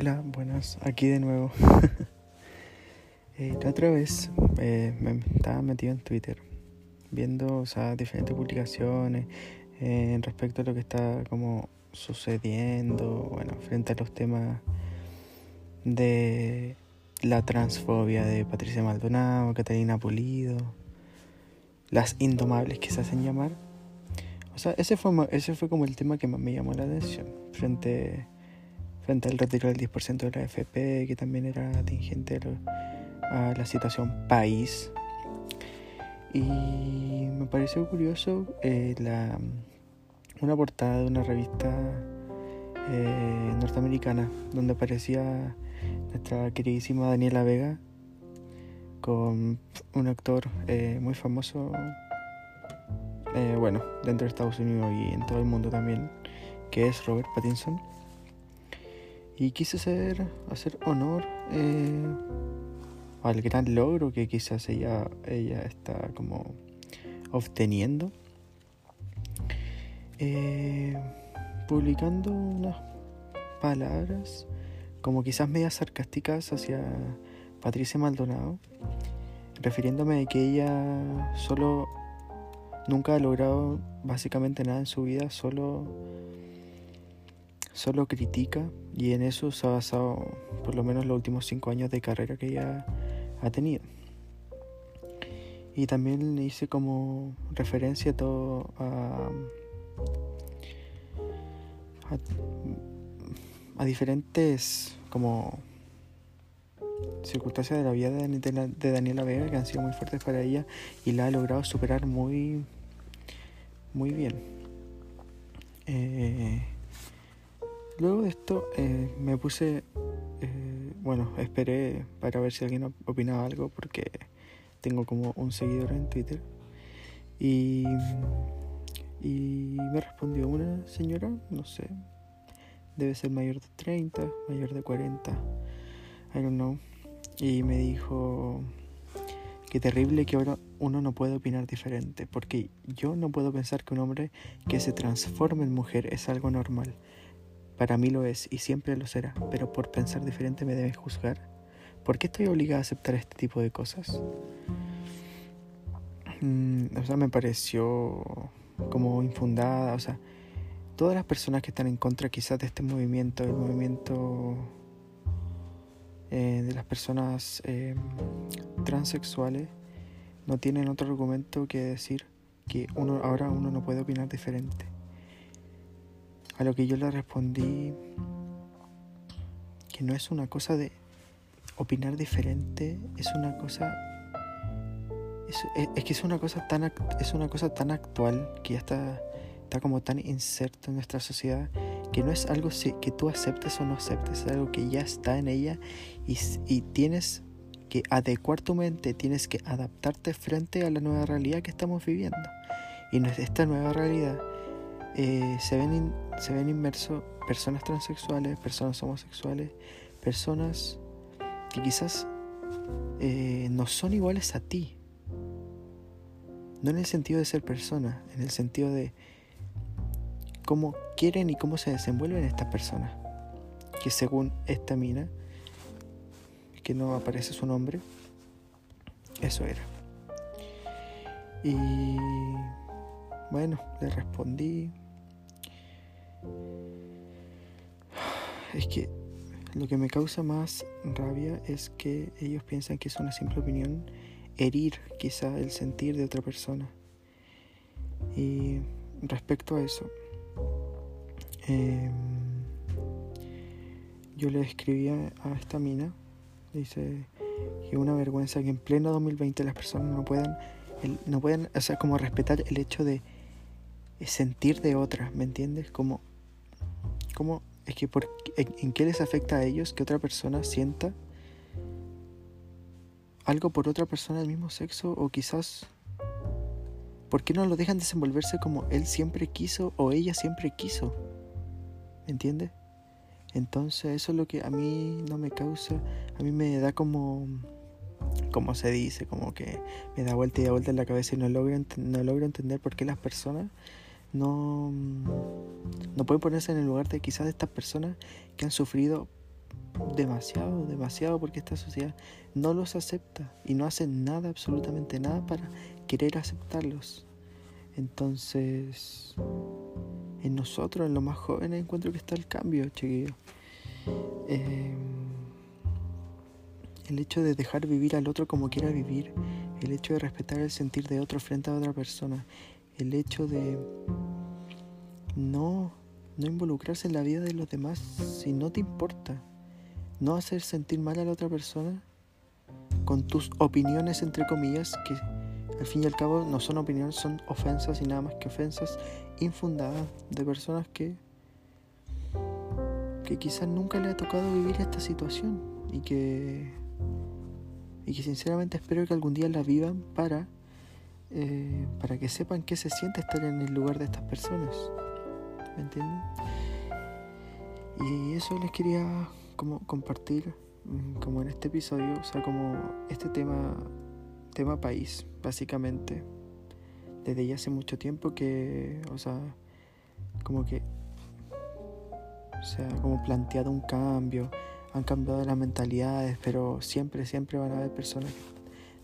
Hola, buenas, aquí de nuevo. eh, la otra vez eh, me estaba metido en Twitter viendo o sea, diferentes publicaciones eh, respecto a lo que está como sucediendo, bueno, frente a los temas de la transfobia de Patricia Maldonado, Catalina Pulido, las indomables que se hacen llamar. O sea, ese fue, ese fue como el tema que más me llamó la atención frente, frente al retiro del 10% de la FP, que también era atingente a la situación país. Y me pareció curioso eh, la, una portada de una revista eh, norteamericana donde aparecía nuestra queridísima Daniela Vega con un actor eh, muy famoso, bueno, dentro de Estados Unidos y en todo el mundo también, que es Robert Pattinson. Y quise hacer, hacer honor eh, al gran logro que quizás ella, ella está como obteniendo. publicando unas palabras como quizás medias sarcásticas hacia Patricia Maldonado, refiriéndome a que ella solo nunca ha logrado básicamente nada en su vida, solo solo critica y en eso se ha basado por lo menos los últimos cinco años de carrera que ella ha tenido. Y también hice como referencia a todo a, a, diferentes como circunstancias de la vida de, Daniela Vega que han sido muy fuertes para ella y la ha logrado superar muy, muy bien. Luego de esto eh, me puse, eh, bueno, esperé para ver si alguien opinaba algo porque tengo como un seguidor en Twitter y, me respondió una señora, no sé, debe ser mayor de 30, mayor de 40, I don't know. Y me dijo, qué terrible que ahora uno no puede opinar diferente, porque yo no puedo pensar que un hombre que se transforme en mujer es algo normal. Para mí lo es y siempre lo será, pero por pensar diferente me deben juzgar. ¿Por qué estoy obligada a aceptar este tipo de cosas? Mm, o sea, me pareció como infundada, o sea, todas las personas que están en contra quizás de este movimiento, el movimiento eh, de las personas eh, transexuales, no tienen otro argumento que decir que uno, ahora uno no puede opinar diferente. A lo que yo le respondí que no es una cosa de opinar diferente, es una cosa es, es, que es una cosa tan es una cosa tan actual que ya está está como tan inserto en nuestra sociedad que no es algo que tú aceptes o no aceptes, es algo que ya está en ella y, y tienes que adecuar tu mente, tienes que adaptarte frente a la nueva realidad que estamos viviendo. Y esta nueva realidad eh, se, ven se ven inmersos personas transexuales, personas homosexuales, personas que quizás eh, no son iguales a ti. No en el sentido de ser persona, en el sentido de cómo quieren y cómo se desenvuelven estas personas. Que según esta mina, que no aparece su nombre, eso era. Y bueno, le respondí. Es que lo que me causa más rabia es que ellos piensan que es una simple opinión herir quizá el sentir de otra persona. Y respecto a eso, Em, yo le escribía a esta mina, dice que una vergüenza que en pleno 2020 las personas no puedan, no puedan, o sea, como respetar el hecho de sentir de otra, ¿me entiendes? Como, como es que por, en, qué les afecta a ellos que otra persona sienta algo por otra persona del mismo sexo o quizás ¿por qué no lo dejan desenvolverse como él siempre quiso o ella siempre quiso? ¿Entiendes? Entonces eso es lo que a mí no me causa, a mí me da como, como se dice, como que me da vuelta y da vuelta en la cabeza y no logro, no logro entender por qué las personas no, no pueden ponerse en el lugar de quizás de estas personas que han sufrido demasiado, demasiado porque esta sociedad no los acepta y no hace nada, absolutamente nada para querer aceptarlos. Entonces, en nosotros, en los más jóvenes, encuentro que está el cambio, chiquillo. Eh, el hecho de dejar vivir al otro como quiera vivir, el hecho de respetar el sentir de otro frente a otra persona, el hecho de no, no involucrarse en la vida de los demás si no te importa, no hacer sentir mal a la otra persona con tus opiniones entre comillas que al fin y al cabo no son opiniones, son ofensas y nada más que ofensas infundadas de personas que que quizás nunca le ha tocado vivir esta situación y que y que sinceramente espero que algún día la vivan para, eh, para que sepan qué se siente estar en el lugar de estas personas. ¿Me entienden? Y eso les quería como compartir mm, como en este episodio, o sea, como este tema, tema país, básicamente. Desde ya hace mucho tiempo que, o sea, como que se ha como planteado un cambio han cambiado las mentalidades, pero siempre, siempre van a haber personas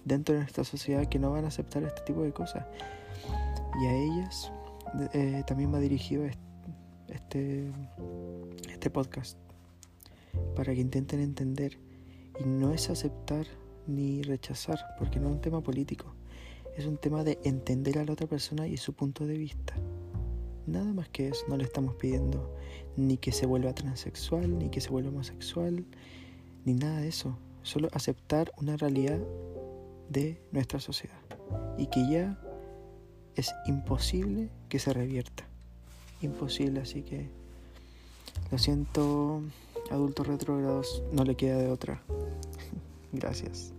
dentro de nuestra sociedad que no van a aceptar este tipo de cosas. Y a ellas eh, también ha dirigido este, este podcast, para que intenten entender. Y no es aceptar ni rechazar, porque no es un tema político, es un tema de entender a la otra persona y su punto de vista. Nada más que eso, no le estamos pidiendo ni que se vuelva transexual, ni que se vuelva homosexual, ni nada de eso. Solo aceptar una realidad de nuestra sociedad y que ya es imposible que se revierta. Imposible, así que lo siento, adultos retrógrados, no le queda de otra. Gracias.